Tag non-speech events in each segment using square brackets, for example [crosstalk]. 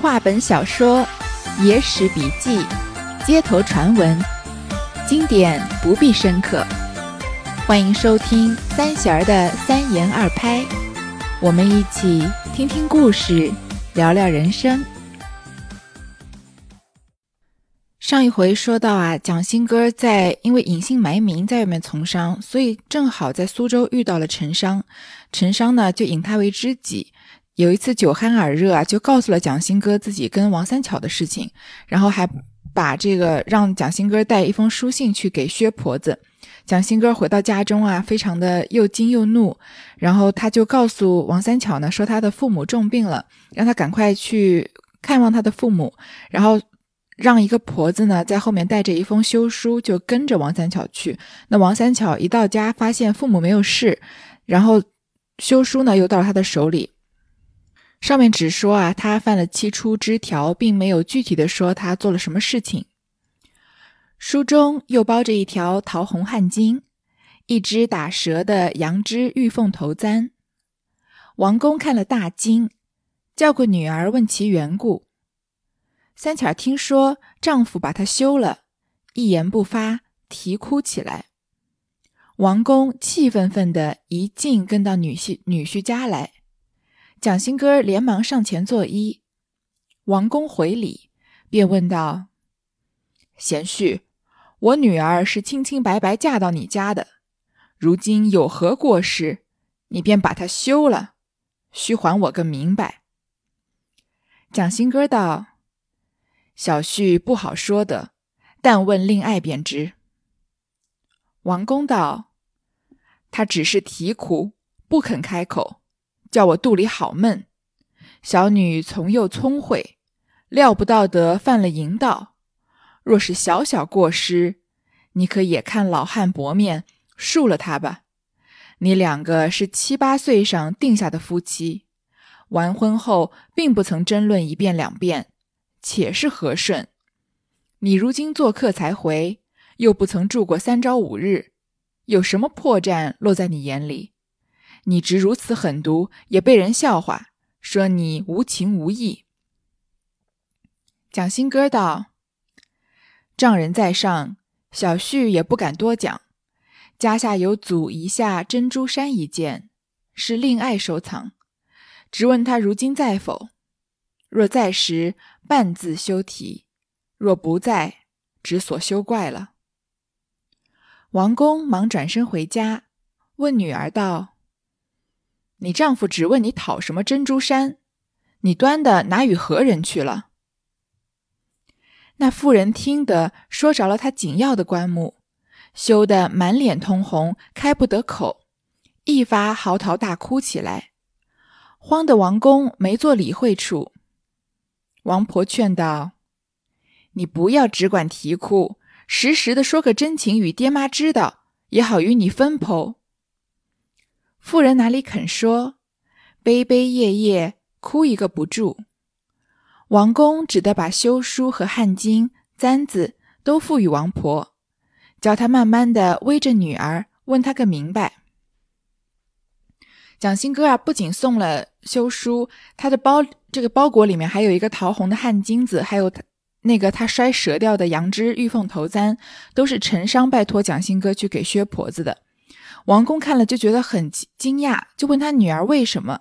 话本小说、野史笔记、街头传闻，经典不必深刻。欢迎收听三弦儿的三言二拍，我们一起听听故事，聊聊人生。上一回说到啊，蒋新哥在因为隐姓埋名在外面从商，所以正好在苏州遇到了陈商。陈商呢就引他为知己。有一次酒酣耳热啊，就告诉了蒋新哥自己跟王三巧的事情，然后还把这个让蒋新哥带一封书信去给薛婆子。蒋新哥回到家中啊，非常的又惊又怒，然后他就告诉王三巧呢，说他的父母重病了，让他赶快去看望他的父母，然后让一个婆子呢在后面带着一封休书，就跟着王三巧去。那王三巧一到家，发现父母没有事，然后休书呢又到了他的手里。上面只说啊，他犯了七出之条，并没有具体的说他做了什么事情。书中又包着一条桃红汗巾，一只打折的羊脂玉凤头簪。王公看了大惊，叫过女儿问其缘故。三巧听说丈夫把她休了，一言不发，啼哭起来。王公气愤愤的一径跟到女婿女婿家来。蒋新哥连忙上前作揖，王公回礼，便问道：“贤婿，我女儿是清清白白嫁到你家的，如今有何过失，你便把她休了？须还我个明白。”蒋新哥道：“小婿不好说的，但问令爱便知。”王公道：“他只是啼哭，不肯开口。”叫我肚里好闷，小女从幼聪慧，料不到得犯了淫道。若是小小过失，你可也看老汉薄面，恕了他吧。你两个是七八岁上定下的夫妻，完婚后并不曾争论一遍两遍，且是和顺。你如今做客才回，又不曾住过三朝五日，有什么破绽落在你眼里？你直如此狠毒，也被人笑话，说你无情无义。蒋新哥道：“丈人在上，小婿也不敢多讲。家下有祖遗下珍珠衫一件，是令爱收藏，只问他如今在否？若在时，半字休提；若不在，只所休怪了。”王公忙转身回家，问女儿道。你丈夫只问你讨什么珍珠衫，你端的拿与何人去了？那妇人听得说着了他紧要的棺木，羞得满脸通红，开不得口，一发嚎啕大哭起来，慌得王公没做理会处。王婆劝道：“你不要只管啼哭，实时的说个真情与爹妈知道，也好与你分剖。”妇人哪里肯说，悲悲夜夜哭一个不住。王公只得把休书和汗巾、簪子都付与王婆，叫她慢慢的偎着女儿，问她个明白。蒋新哥啊，不仅送了休书，他的包这个包裹里面还有一个桃红的汗巾子，还有他那个他摔折掉的羊脂玉凤头簪，都是陈商拜托蒋新哥去给薛婆子的。王公看了就觉得很惊讶，就问他女儿为什么。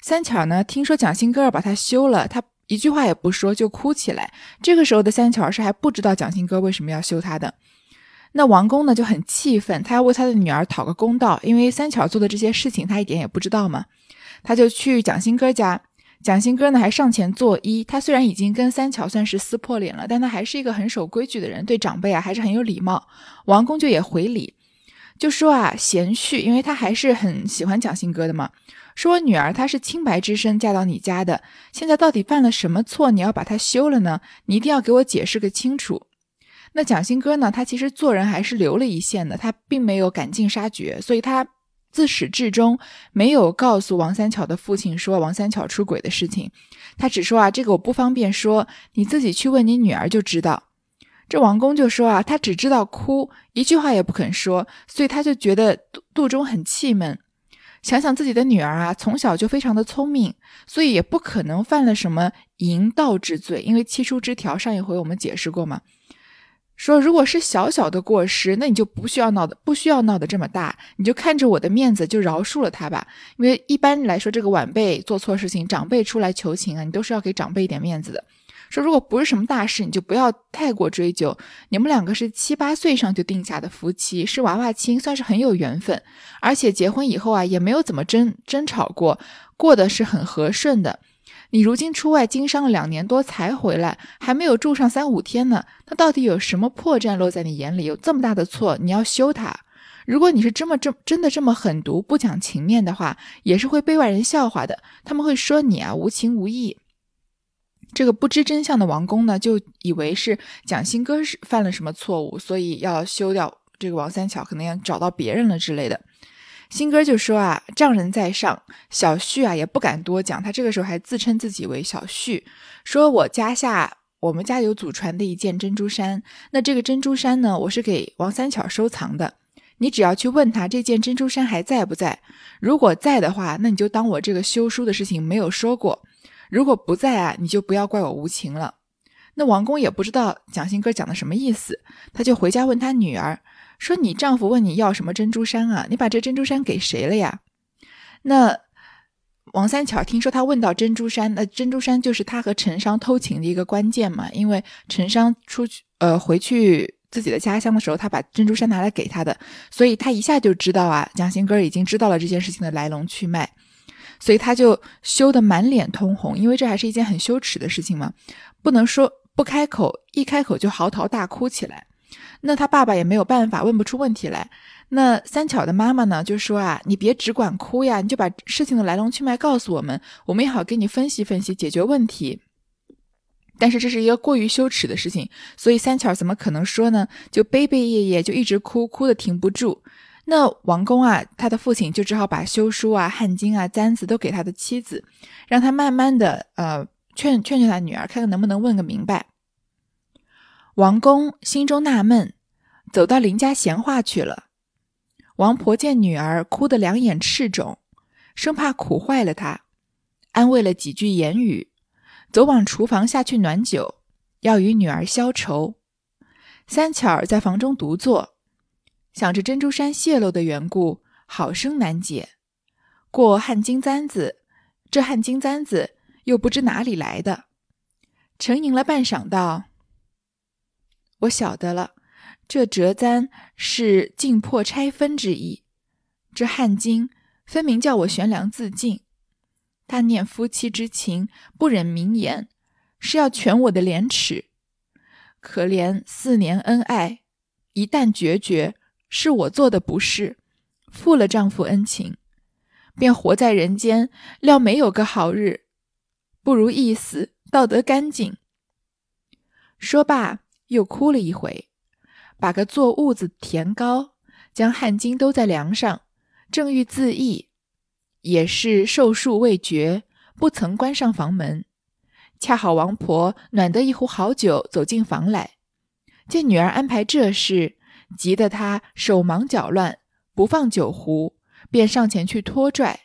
三巧呢，听说蒋新哥儿把他休了，他一句话也不说就哭起来。这个时候的三巧是还不知道蒋新哥为什么要休他的。那王公呢就很气愤，他要为他的女儿讨个公道，因为三巧做的这些事情他一点也不知道嘛。他就去蒋新哥家，蒋新哥呢还上前作揖。他虽然已经跟三巧算是撕破脸了，但他还是一个很守规矩的人，对长辈啊还是很有礼貌。王公就也回礼。就说啊，贤婿，因为他还是很喜欢蒋新哥的嘛。说我女儿她是清白之身嫁到你家的，现在到底犯了什么错？你要把她休了呢？你一定要给我解释个清楚。那蒋新哥呢？他其实做人还是留了一线的，他并没有赶尽杀绝，所以他自始至终没有告诉王三巧的父亲说王三巧出轨的事情。他只说啊，这个我不方便说，你自己去问你女儿就知道。这王公就说啊，他只知道哭，一句话也不肯说，所以他就觉得肚肚中很气闷。想想自己的女儿啊，从小就非常的聪明，所以也不可能犯了什么淫盗之罪。因为七出之条上一回我们解释过嘛，说如果是小小的过失，那你就不需要闹的，不需要闹得这么大，你就看着我的面子就饶恕了他吧。因为一般来说，这个晚辈做错事情，长辈出来求情啊，你都是要给长辈一点面子的。说如果不是什么大事，你就不要太过追究。你们两个是七八岁上就定下的夫妻，是娃娃亲，算是很有缘分。而且结婚以后啊，也没有怎么争争吵过，过得是很和顺的。你如今出外经商了两年多才回来，还没有住上三五天呢，他到底有什么破绽落在你眼里？有这么大的错，你要修他。如果你是这么这真的这么狠毒、不讲情面的话，也是会被外人笑话的。他们会说你啊无情无义。这个不知真相的王公呢，就以为是蒋新哥是犯了什么错误，所以要休掉这个王三巧，可能要找到别人了之类的。新哥就说啊，丈人在上，小婿啊也不敢多讲。他这个时候还自称自己为小婿，说我家下我们家有祖传的一件珍珠衫，那这个珍珠衫呢，我是给王三巧收藏的。你只要去问他这件珍珠衫还在不在，如果在的话，那你就当我这个修书的事情没有说过。如果不在啊，你就不要怪我无情了。那王公也不知道蒋新哥讲的什么意思，他就回家问他女儿说：“你丈夫问你要什么珍珠衫啊？你把这珍珠衫给谁了呀？”那王三巧听说他问到珍珠衫，那珍珠衫就是他和陈商偷情的一个关键嘛。因为陈商出去呃回去自己的家乡的时候，他把珍珠衫拿来给他的，所以他一下就知道啊，蒋新哥已经知道了这件事情的来龙去脉。所以他就羞得满脸通红，因为这还是一件很羞耻的事情嘛，不能说不开口，一开口就嚎啕大哭起来。那他爸爸也没有办法，问不出问题来。那三巧的妈妈呢，就说啊，你别只管哭呀，你就把事情的来龙去脉告诉我们，我们也好给你分析分析，解决问题。但是这是一个过于羞耻的事情，所以三巧怎么可能说呢？就悲悲夜夜就一直哭，哭的停不住。那王公啊，他的父亲就只好把休书啊、汗巾啊、簪子都给他的妻子，让他慢慢的呃劝劝劝他女儿，看看能不能问个明白。王公心中纳闷，走到邻家闲话去了。王婆见女儿哭得两眼赤肿，生怕苦坏了她，安慰了几句言语，走往厨房下去暖酒，要与女儿消愁。三巧儿在房中独坐。想着珍珠山泄露的缘故，好生难解。过汗巾簪子，这汗巾簪子又不知哪里来的。沉吟了半晌，道：“我晓得了，这折簪是尽破拆分之意。这汗巾分明叫我悬梁自尽。他念夫妻之情，不忍明言，是要全我的廉耻。可怜四年恩爱，一旦决绝。”是我做的不是，负了丈夫恩情，便活在人间，料没有个好日，不如一死，道德干净。说罢，又哭了一回，把个做痦子填高，将汗巾都在梁上，正欲自缢，也是寿数未绝，不曾关上房门。恰好王婆暖得一壶好酒，走进房来，见女儿安排这事。急得他手忙脚乱，不放酒壶，便上前去拖拽，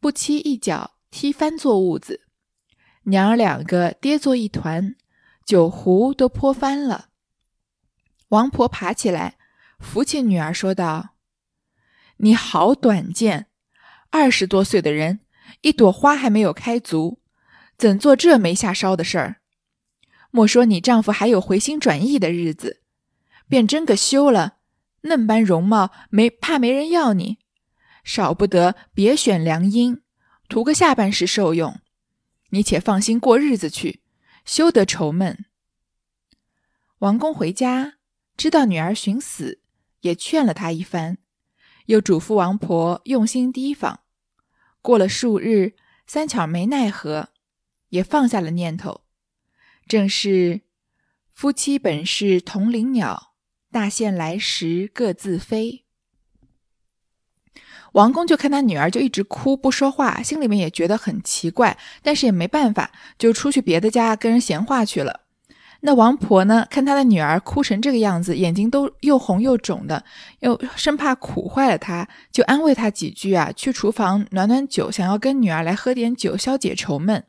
不期一脚踢翻坐痦子，娘儿两个跌作一团，酒壶都泼翻了。王婆爬起来，扶起女儿，说道：“你好短见，二十多岁的人，一朵花还没有开足，怎做这没下梢的事儿？莫说你丈夫还有回心转意的日子。”便真个休了，嫩般容貌没怕没人要你，少不得别选良姻，图个下半世受用。你且放心过日子去，休得愁闷。王公回家，知道女儿寻死，也劝了他一番，又嘱咐王婆用心提防。过了数日，三巧没奈何，也放下了念头。正是夫妻本是同林鸟。大限来时各自飞。王公就看他女儿就一直哭不说话，心里面也觉得很奇怪，但是也没办法，就出去别的家跟人闲话去了。那王婆呢，看他的女儿哭成这个样子，眼睛都又红又肿的，又生怕苦坏了她，就安慰她几句啊，去厨房暖暖酒，想要跟女儿来喝点酒，消解愁闷。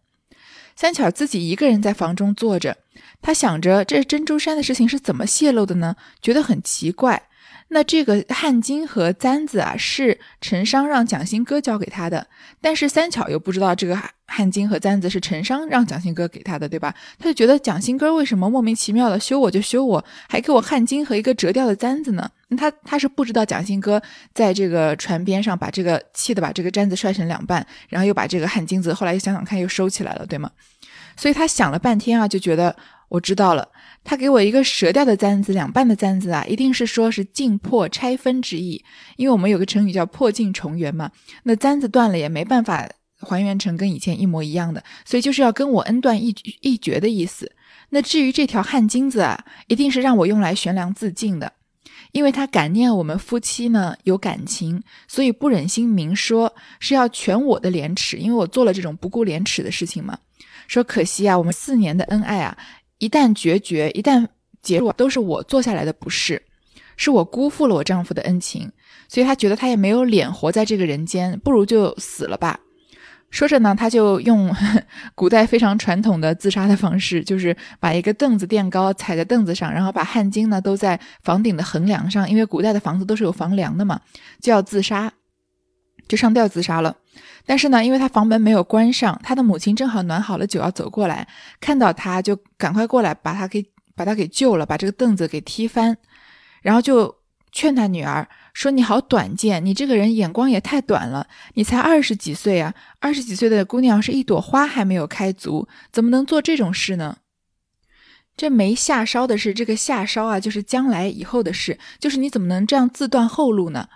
三巧自己一个人在房中坐着，她想着这珍珠山的事情是怎么泄露的呢？觉得很奇怪。那这个汗巾和簪子啊，是陈商让蒋新哥交给他的，但是三巧又不知道这个汗巾和簪子是陈商让蒋新哥给他的，对吧？他就觉得蒋新哥为什么莫名其妙的修我就修我，还给我汗巾和一个折掉的簪子呢？他他是不知道蒋新哥在这个船边上把这个气的把这个簪子摔成两半，然后又把这个汗巾子后来又想想看又收起来了，对吗？所以他想了半天啊，就觉得我知道了。他给我一个折掉的簪子，两半的簪子啊，一定是说是尽破拆分之意。因为我们有个成语叫破镜重圆嘛，那簪子断了也没办法还原成跟以前一模一样的，所以就是要跟我恩断义义绝的意思。那至于这条汗巾子啊，一定是让我用来悬梁自尽的，因为他感念我们夫妻呢有感情，所以不忍心明说，是要全我的廉耻，因为我做了这种不顾廉耻的事情嘛。说可惜啊，我们四年的恩爱啊。一旦决绝，一旦结束，都是我做下来的不是，是我辜负了我丈夫的恩情，所以他觉得他也没有脸活在这个人间，不如就死了吧。说着呢，他就用 [laughs] 古代非常传统的自杀的方式，就是把一个凳子垫高，踩在凳子上，然后把汗巾呢都在房顶的横梁上，因为古代的房子都是有房梁的嘛，就要自杀，就上吊自杀了。但是呢，因为他房门没有关上，他的母亲正好暖好了酒要走过来，看到他就赶快过来把他给把他给救了，把这个凳子给踢翻，然后就劝他女儿说：“你好短见，你这个人眼光也太短了，你才二十几岁啊，二十几岁的姑娘是一朵花还没有开足，怎么能做这种事呢？这没下烧的是这个下烧啊，就是将来以后的事，就是你怎么能这样自断后路呢？”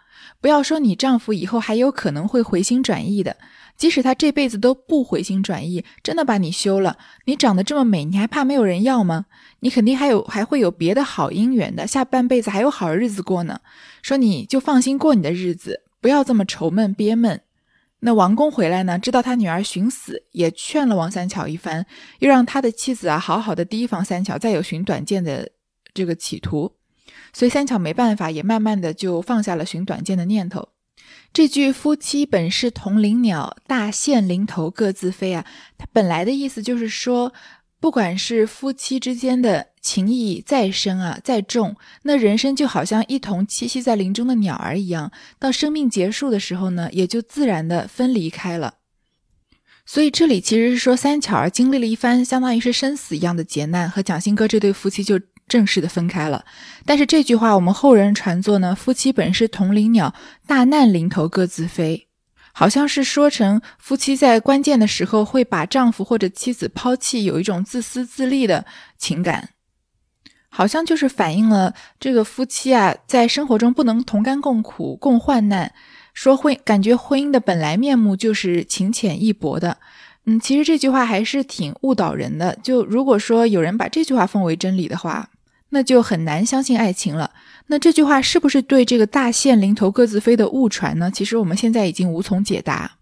不要说你丈夫以后还有可能会回心转意的，即使他这辈子都不回心转意，真的把你休了，你长得这么美，你还怕没有人要吗？你肯定还有还会有别的好姻缘的，下半辈子还有好日子过呢。说你就放心过你的日子，不要这么愁闷憋闷。那王公回来呢，知道他女儿寻死，也劝了王三巧一番，又让他的妻子啊好好的提防三巧再有寻短见的这个企图。所以三巧没办法，也慢慢的就放下了寻短见的念头。这句“夫妻本是同林鸟，大限临头各自飞”啊，它本来的意思就是说，不管是夫妻之间的情谊再深啊、再重，那人生就好像一同栖息在林中的鸟儿一样，到生命结束的时候呢，也就自然的分离开了。所以这里其实是说，三巧儿经历了一番相当于是生死一样的劫难，和蒋新哥这对夫妻就。正式的分开了，但是这句话我们后人传作呢，夫妻本是同林鸟，大难临头各自飞，好像是说成夫妻在关键的时候会把丈夫或者妻子抛弃，有一种自私自利的情感，好像就是反映了这个夫妻啊，在生活中不能同甘共苦、共患难，说婚感觉婚姻的本来面目就是情浅意薄的。嗯，其实这句话还是挺误导人的。就如果说有人把这句话奉为真理的话，那就很难相信爱情了。那这句话是不是对这个大限临头各自飞的误传呢？其实我们现在已经无从解答。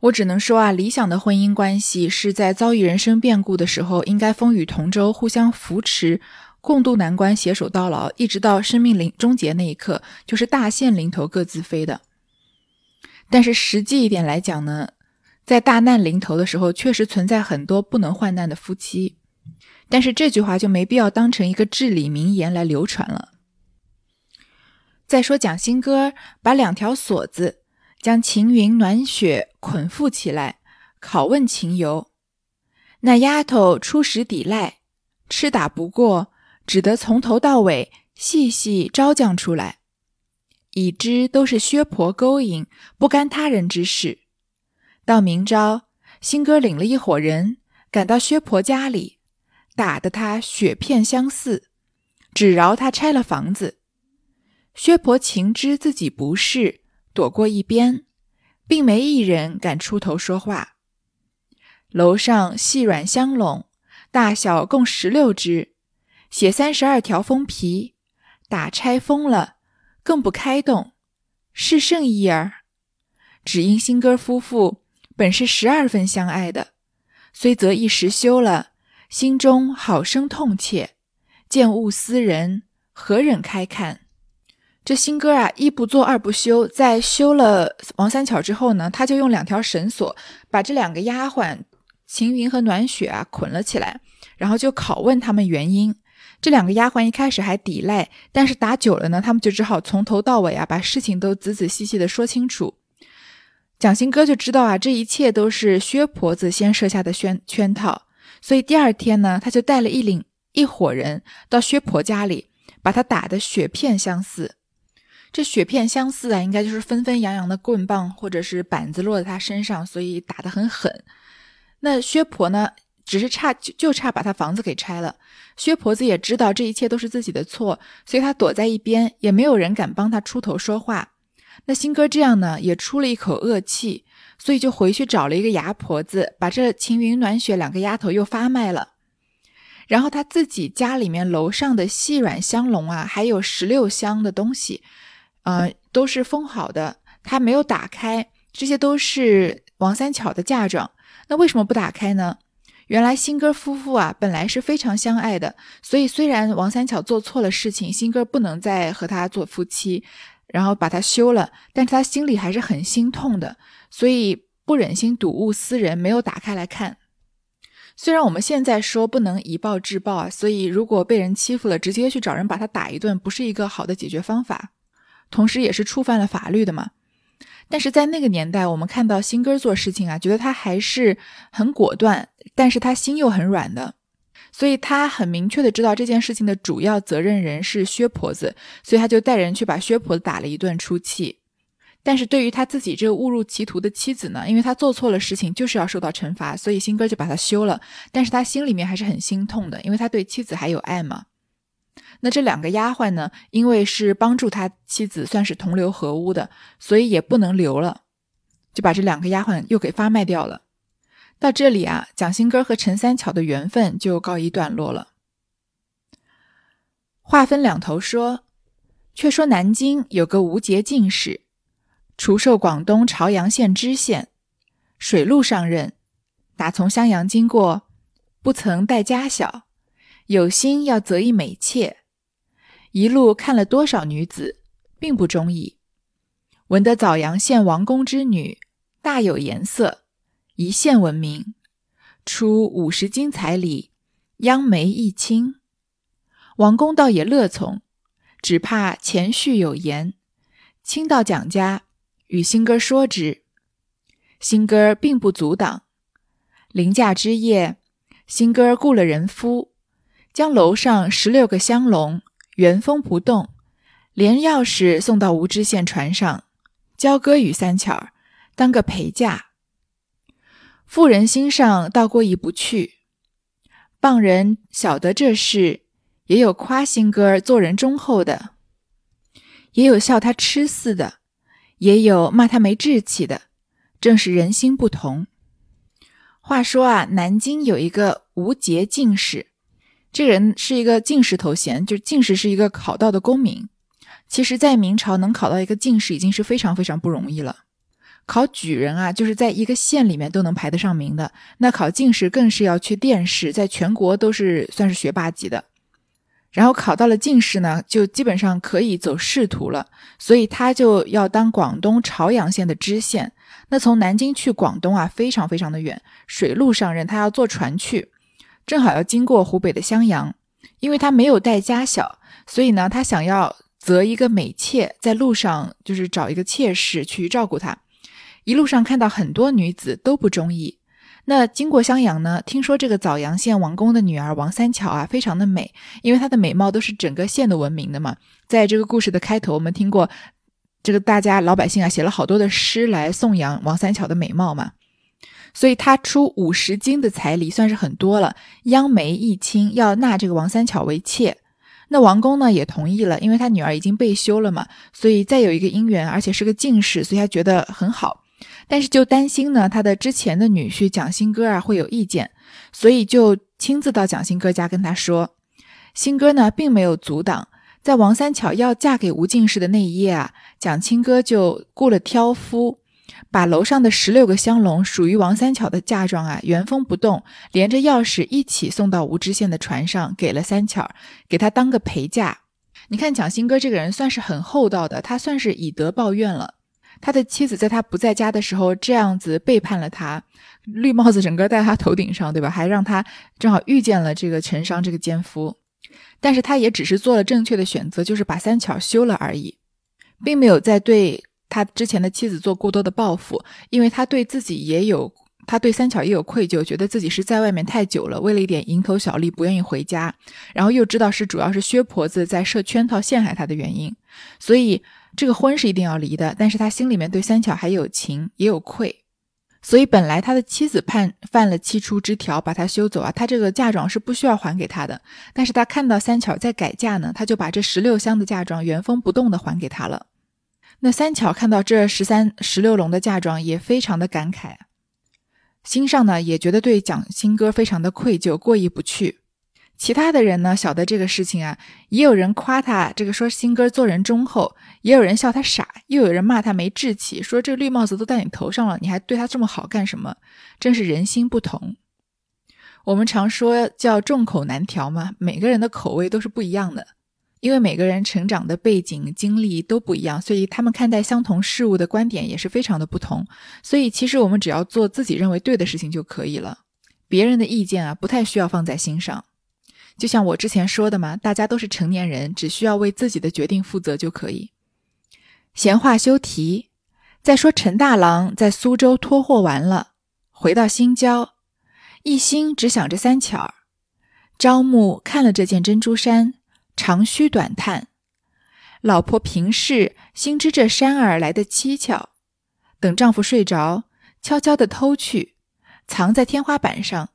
我只能说啊，理想的婚姻关系是在遭遇人生变故的时候，应该风雨同舟，互相扶持，共度难关，携手到老，一直到生命临终结那一刻，就是大限临头各自飞的。但是实际一点来讲呢？在大难临头的时候，确实存在很多不能患难的夫妻，但是这句话就没必要当成一个至理名言来流传了。再说蒋新哥把两条锁子将秦云、暖雪捆缚起来，拷问秦游，那丫头初时抵赖，吃打不过，只得从头到尾细细招降出来，已知都是薛婆勾引，不干他人之事。到明朝，新哥领了一伙人赶到薛婆家里，打得他血片相似，只饶他拆了房子。薛婆情知自己不是，躲过一边，并没一人敢出头说话。楼上细软香笼，大小共十六只，写三十二条封皮，打拆封了，更不开动，是甚意儿？只因新哥夫妇。本是十二分相爱的，虽则一时休了，心中好生痛切，见物思人，何忍开看？这新哥啊，一不做二不休，在休了王三巧之后呢，他就用两条绳索把这两个丫鬟晴云和暖雪啊捆了起来，然后就拷问他们原因。这两个丫鬟一开始还抵赖，但是打久了呢，他们就只好从头到尾啊把事情都仔仔细细的说清楚。蒋新哥就知道啊，这一切都是薛婆子先设下的圈圈套，所以第二天呢，他就带了一领一伙人到薛婆家里，把他打得血片相似。这血片相似啊，应该就是纷纷扬扬的棍棒或者是板子落在他身上，所以打得很狠。那薛婆呢，只是差就就差把他房子给拆了。薛婆子也知道这一切都是自己的错，所以他躲在一边，也没有人敢帮他出头说话。那新哥这样呢，也出了一口恶气，所以就回去找了一个牙婆子，把这晴云暖雪两个丫头又发卖了。然后他自己家里面楼上的细软香笼啊，还有十六箱的东西。呃，都是封好的，他没有打开，这些都是王三巧的嫁妆。那为什么不打开呢？原来新哥夫妇啊，本来是非常相爱的，所以虽然王三巧做错了事情，新哥不能再和他做夫妻，然后把他休了，但是他心里还是很心痛的，所以不忍心睹物思人，没有打开来看。虽然我们现在说不能以暴制暴啊，所以如果被人欺负了，直接去找人把他打一顿，不是一个好的解决方法。同时，也是触犯了法律的嘛。但是在那个年代，我们看到新哥做事情啊，觉得他还是很果断，但是他心又很软的，所以他很明确的知道这件事情的主要责任人是薛婆子，所以他就带人去把薛婆子打了一顿出气。但是对于他自己这个误入歧途的妻子呢，因为他做错了事情，就是要受到惩罚，所以新哥就把他休了。但是他心里面还是很心痛的，因为他对妻子还有爱嘛。那这两个丫鬟呢？因为是帮助他妻子，算是同流合污的，所以也不能留了，就把这两个丫鬟又给发卖掉了。到这里啊，蒋新哥和陈三巧的缘分就告一段落了。话分两头说，却说南京有个吴节进士，除授广东潮阳县知县，水路上任，打从襄阳经过，不曾带家小，有心要择一美妾。一路看了多少女子，并不中意。闻得枣阳县王公之女大有颜色，一线闻名，出五十金彩礼，央媒一亲。王公倒也乐从，只怕前序有言，亲到蒋家与新哥说之。新哥并不阻挡。临嫁之夜，新哥雇了人夫，将楼上十六个香笼。原封不动，连钥匙送到吴知县船上，交割与三巧儿当个陪嫁。妇人心上倒过意不去，傍人晓得这事，也有夸新哥儿做人忠厚的，也有笑他痴似的，也有骂他没志气的，正是人心不同。话说啊，南京有一个吴节进士。这人是一个进士头衔，就是进士是一个考到的功名。其实，在明朝能考到一个进士已经是非常非常不容易了。考举人啊，就是在一个县里面都能排得上名的。那考进士更是要去殿试，在全国都是算是学霸级的。然后考到了进士呢，就基本上可以走仕途了。所以他就要当广东潮阳县的知县。那从南京去广东啊，非常非常的远，水路上任，他要坐船去。正好要经过湖北的襄阳，因为他没有带家小，所以呢，他想要择一个美妾，在路上就是找一个妾室去照顾他。一路上看到很多女子都不中意。那经过襄阳呢，听说这个枣阳县王公的女儿王三巧啊，非常的美，因为她的美貌都是整个县的闻名的嘛。在这个故事的开头，我们听过这个大家老百姓啊写了好多的诗来颂扬王三巧的美貌嘛。所以他出五十金的彩礼算是很多了，央媒一亲要纳这个王三巧为妾，那王公呢也同意了，因为他女儿已经被休了嘛，所以再有一个姻缘，而且是个进士，所以他觉得很好。但是就担心呢，他的之前的女婿蒋新哥啊会有意见，所以就亲自到蒋新哥家跟他说，新哥呢并没有阻挡，在王三巧要嫁给吴进士的那一夜啊，蒋清哥就雇了挑夫。把楼上的十六个香笼属于王三巧的嫁妆啊，原封不动，连着钥匙一起送到吴知县的船上，给了三巧，给他当个陪嫁。你看蒋新哥这个人算是很厚道的，他算是以德报怨了。他的妻子在他不在家的时候这样子背叛了他，绿帽子整个戴他头顶上，对吧？还让他正好遇见了这个陈商这个奸夫，但是他也只是做了正确的选择，就是把三巧休了而已，并没有在对。他之前的妻子做过多的报复，因为他对自己也有，他对三巧也有愧疚，觉得自己是在外面太久了，为了一点蝇头小利不愿意回家，然后又知道是主要是薛婆子在设圈套陷害他的原因，所以这个婚是一定要离的。但是他心里面对三巧还有情，也有愧，所以本来他的妻子判犯了七出之条，把他休走啊，他这个嫁妆是不需要还给他的。但是他看到三巧在改嫁呢，他就把这十六箱的嫁妆原封不动的还给他了。那三巧看到这十三十六笼的嫁妆，也非常的感慨，心上呢也觉得对蒋新哥非常的愧疚，过意不去。其他的人呢晓得这个事情啊，也有人夸他这个说新哥做人忠厚，也有人笑他傻，又有人骂他没志气，说这绿帽子都戴你头上了，你还对他这么好干什么？真是人心不同。我们常说叫众口难调嘛，每个人的口味都是不一样的。因为每个人成长的背景经历都不一样，所以他们看待相同事物的观点也是非常的不同。所以其实我们只要做自己认为对的事情就可以了，别人的意见啊不太需要放在心上。就像我之前说的嘛，大家都是成年人，只需要为自己的决定负责就可以。闲话休提，再说陈大郎在苏州托货完了，回到新郊，一心只想着三巧儿。招募看了这件珍珠衫。长吁短叹，老婆平氏心知这山儿来的蹊跷，等丈夫睡着，悄悄地偷去，藏在天花板上。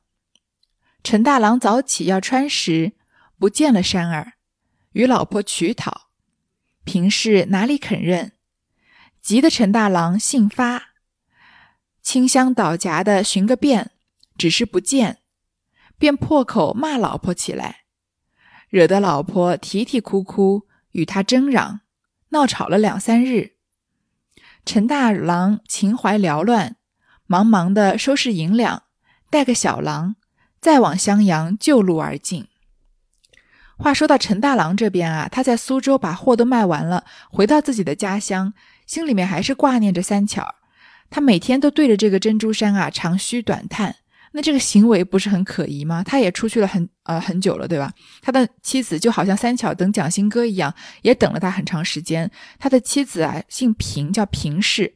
陈大郎早起要穿时，不见了山儿，与老婆取讨，平氏哪里肯认？急得陈大郎性发，清香倒夹的寻个遍，只是不见，便破口骂老婆起来。惹得老婆啼啼哭哭，与他争嚷，闹吵了两三日。陈大郎情怀缭乱，忙忙的收拾银两，带个小郎，再往襄阳旧路而进。话说到陈大郎这边啊，他在苏州把货都卖完了，回到自己的家乡，心里面还是挂念着三巧。他每天都对着这个珍珠山啊长吁短叹。那这个行为不是很可疑吗？他也出去了很呃很久了，对吧？他的妻子就好像三巧等蒋新哥一样，也等了他很长时间。他的妻子啊姓平，叫平氏。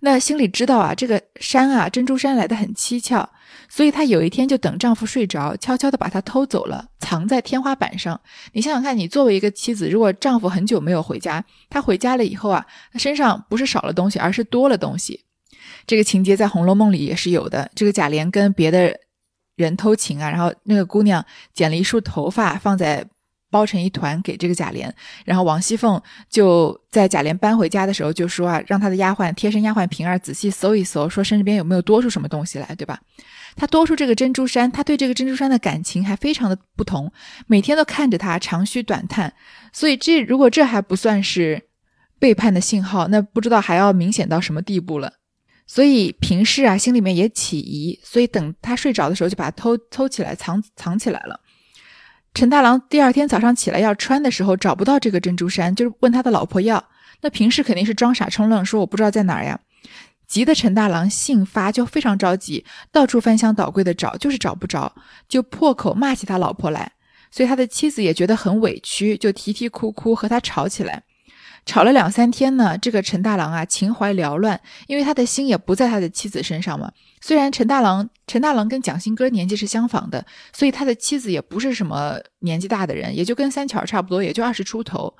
那心里知道啊，这个山啊珍珠山来的很蹊跷，所以她有一天就等丈夫睡着，悄悄的把他偷走了，藏在天花板上。你想想看，你作为一个妻子，如果丈夫很久没有回家，他回家了以后啊，他身上不是少了东西，而是多了东西。这个情节在《红楼梦》里也是有的。这个贾琏跟别的人偷情啊，然后那个姑娘剪了一束头发放在包成一团给这个贾琏，然后王熙凤就在贾琏搬回家的时候就说啊，让他的丫鬟贴身丫鬟平儿仔细搜一搜，说身边有没有多出什么东西来，对吧？他多出这个珍珠衫，他对这个珍珠衫的感情还非常的不同，每天都看着他长吁短叹。所以这如果这还不算是背叛的信号，那不知道还要明显到什么地步了。所以平氏啊，心里面也起疑，所以等他睡着的时候，就把他偷偷起来，藏藏起来了。陈大郎第二天早上起来要穿的时候，找不到这个珍珠衫，就是问他的老婆要。那平时肯定是装傻充愣，说我不知道在哪儿呀。急得陈大郎性发，就非常着急，到处翻箱倒柜的找，就是找不着，就破口骂起他老婆来。所以他的妻子也觉得很委屈，就啼啼哭哭和他吵起来。吵了两三天呢，这个陈大郎啊，情怀缭乱，因为他的心也不在他的妻子身上嘛。虽然陈大郎陈大郎跟蒋新哥年纪是相仿的，所以他的妻子也不是什么年纪大的人，也就跟三巧差不多，也就二十出头。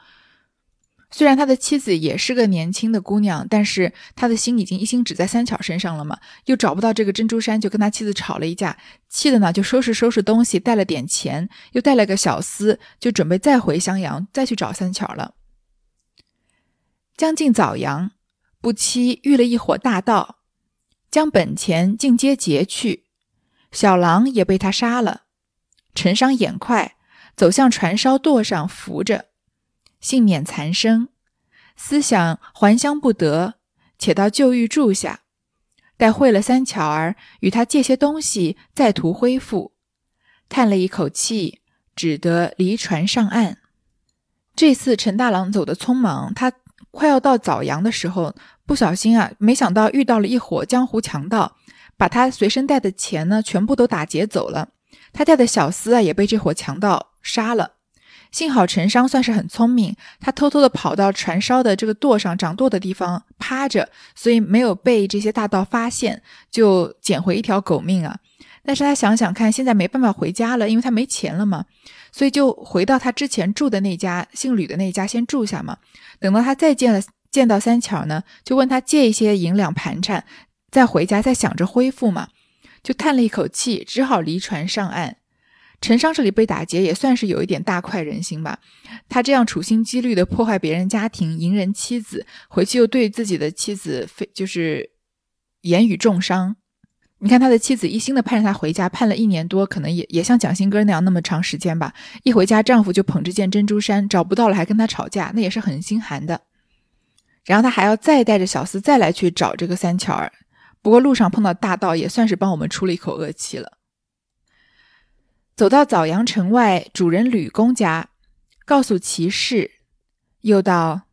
虽然他的妻子也是个年轻的姑娘，但是他的心已经一心只在三巧身上了嘛，又找不到这个珍珠衫，就跟他妻子吵了一架，气的呢就收拾收拾东西，带了点钱，又带了个小厮，就准备再回襄阳，再去找三巧了。将近早阳，不期遇了一伙大盗，将本钱尽皆劫去，小郎也被他杀了。陈商眼快，走向船梢垛上扶着，幸免残生。思想还乡不得，且到旧寓住下。待会了三巧儿，与他借些东西，再图恢复。叹了一口气，只得离船上岸。这次陈大郎走得匆忙，他快要到枣阳的时候，不小心啊，没想到遇到了一伙江湖强盗，把他随身带的钱呢，全部都打劫走了。他带的小厮啊，也被这伙强盗杀了。幸好陈商算是很聪明，他偷偷的跑到船梢的这个舵上掌舵的地方趴着，所以没有被这些大盗发现，就捡回一条狗命啊。但是他想想看，现在没办法回家了，因为他没钱了嘛，所以就回到他之前住的那家姓吕的那家先住下嘛。等到他再见了见到三巧呢，就问他借一些银两盘缠，再回家再想着恢复嘛，就叹了一口气，只好离船上岸。陈商这里被打劫也算是有一点大快人心吧。他这样处心积虑的破坏别人家庭，淫人妻子，回去又对自己的妻子非就是言语重伤。你看他的妻子一心的盼着他回家，盼了一年多，可能也也像蒋新哥那样那么长时间吧。一回家，丈夫就捧着件珍珠衫，找不到了还跟他吵架，那也是很心寒的。然后他还要再带着小厮再来去找这个三巧儿。不过路上碰到大盗，也算是帮我们出了一口恶气了。走到枣阳城外，主人吕公家，告诉其事，又道：“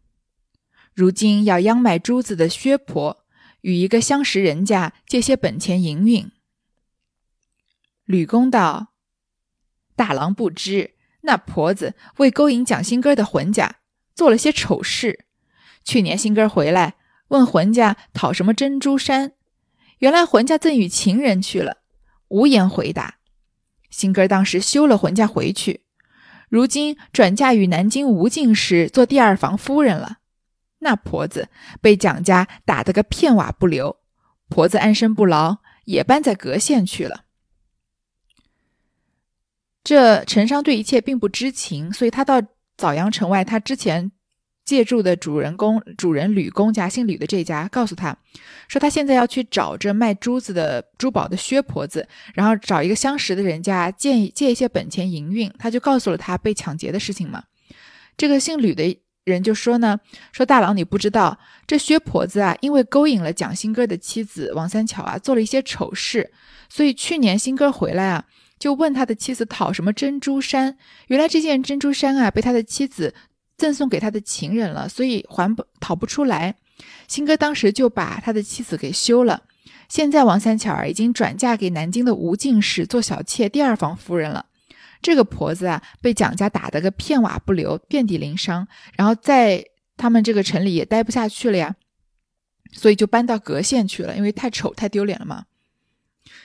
如今要央买珠子的薛婆，与一个相识人家借些本钱营运。”吕公道：“大郎不知，那婆子为勾引蒋新哥的浑家，做了些丑事。去年新哥回来，问浑家讨什么珍珠衫，原来浑家赠与情人去了，无言回答。”新哥当时休了浑家回去，如今转嫁与南京吴进士做第二房夫人了。那婆子被蒋家打得个片瓦不留，婆子安身不牢，也搬在隔县去了。这陈商对一切并不知情，所以他到枣阳城外，他之前。借住的主人公主人吕公家姓吕的这家告诉他说，他现在要去找这卖珠子的珠宝的薛婆子，然后找一个相识的人家借借一些本钱营运。他就告诉了他被抢劫的事情嘛。这个姓吕的人就说呢，说大郎你不知道，这薛婆子啊，因为勾引了蒋新哥的妻子王三巧啊，做了一些丑事，所以去年新哥回来啊，就问他的妻子讨什么珍珠衫。原来这件珍珠衫啊，被他的妻子。赠送给他的情人了，所以还不讨不出来。新哥当时就把他的妻子给休了。现在王三巧儿已经转嫁给南京的吴进士做小妾第二房夫人了。这个婆子啊，被蒋家打得个片瓦不留，遍体鳞伤，然后在他们这个城里也待不下去了呀，所以就搬到隔县去了，因为太丑太丢脸了嘛。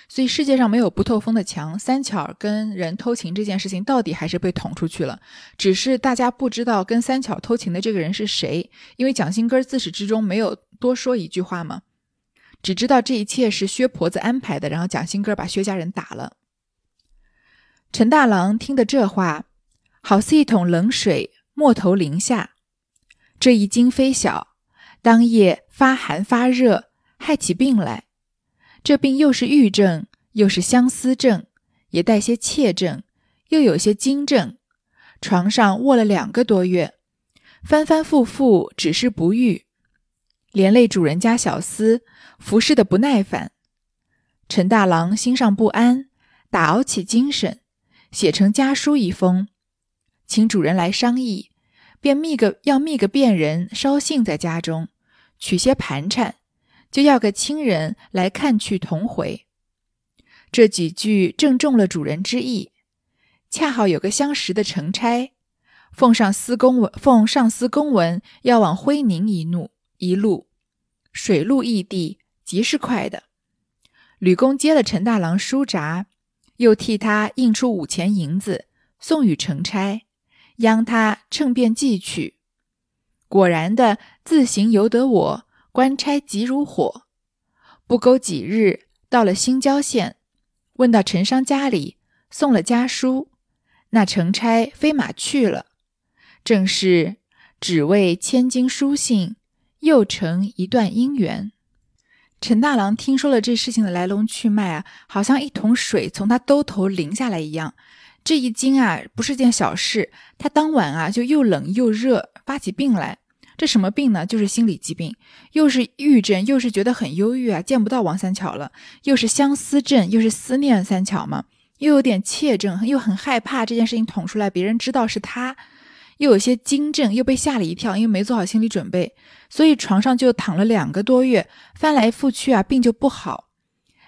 所以世界上没有不透风的墙，三巧跟人偷情这件事情到底还是被捅出去了，只是大家不知道跟三巧偷情的这个人是谁，因为蒋新根自始至终没有多说一句话嘛，只知道这一切是薛婆子安排的，然后蒋新根把薛家人打了。陈大郎听的这话，好似一桶冷水没头淋下，这一惊非小，当夜发寒发热，害起病来。这病又是郁症，又是相思症，也带些怯症，又有些惊症。床上卧了两个多月，翻翻覆覆，只是不愈，连累主人家小厮服侍的不耐烦。陈大郎心上不安，打熬起精神，写成家书一封，请主人来商议，便觅个要觅个便人捎信在家中，取些盘缠。就要个亲人来看去同回，这几句正中了主人之意。恰好有个相识的城差，奉上司公文，奉上司公文要往徽宁一路，一路水路异地，极是快的。吕公接了陈大郎书札，又替他印出五钱银子送与成差，央他趁便寄去。果然的，自行由得我。官差急如火，不勾几日，到了新郊县，问到陈商家里，送了家书。那成差飞马去了，正是只为千金书信，又成一段姻缘。陈大郎听说了这事情的来龙去脉啊，好像一桶水从他兜头淋下来一样。这一惊啊，不是件小事。他当晚啊，就又冷又热，发起病来。这什么病呢？就是心理疾病，又是郁症，又是觉得很忧郁啊，见不到王三巧了，又是相思症，又是思念三巧嘛，又有点怯症，又很害怕这件事情捅出来，别人知道是他，又有些惊震，又被吓了一跳，因为没做好心理准备，所以床上就躺了两个多月，翻来覆去啊，病就不好。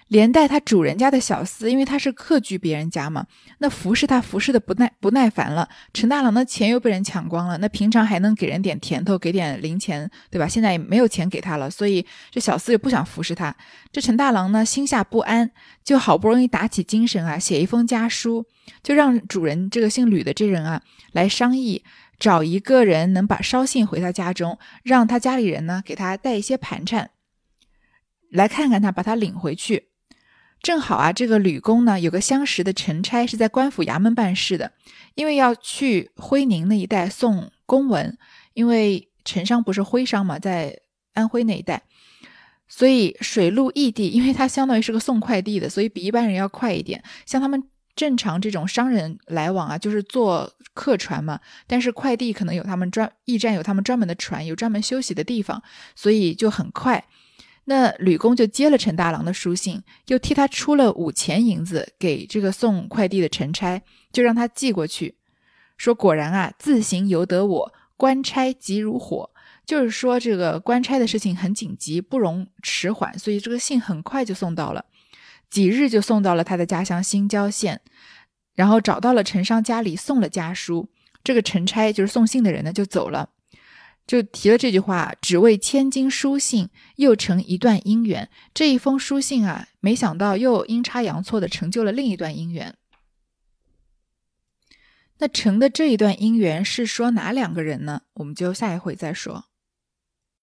连带他主人家的小厮，因为他是客居别人家嘛，那服侍他服侍的不耐不耐烦了。陈大郎的钱又被人抢光了，那平常还能给人点甜头，给点零钱，对吧？现在也没有钱给他了，所以这小厮又不想服侍他。这陈大郎呢，心下不安，就好不容易打起精神啊，写一封家书，就让主人这个姓吕的这人啊来商议，找一个人能把捎信回他家中，让他家里人呢给他带一些盘缠，来看看他，把他领回去。正好啊，这个吕公呢有个相识的陈差是在官府衙门办事的，因为要去徽宁那一带送公文，因为陈商不是徽商嘛，在安徽那一带，所以水陆异地，因为他相当于是个送快递的，所以比一般人要快一点。像他们正常这种商人来往啊，就是坐客船嘛，但是快递可能有他们专驿站有他们专门的船，有专门休息的地方，所以就很快。那吕公就接了陈大郎的书信，又替他出了五钱银子给这个送快递的陈差，就让他寄过去。说果然啊，自行由得我，官差急如火。就是说这个官差的事情很紧急，不容迟缓，所以这个信很快就送到了，几日就送到了他的家乡新郊县，然后找到了陈商家里送了家书。这个陈差就是送信的人呢，就走了。就提了这句话，只为千金书信，又成一段姻缘。这一封书信啊，没想到又阴差阳错的成就了另一段姻缘。那成的这一段姻缘是说哪两个人呢？我们就下一回再说。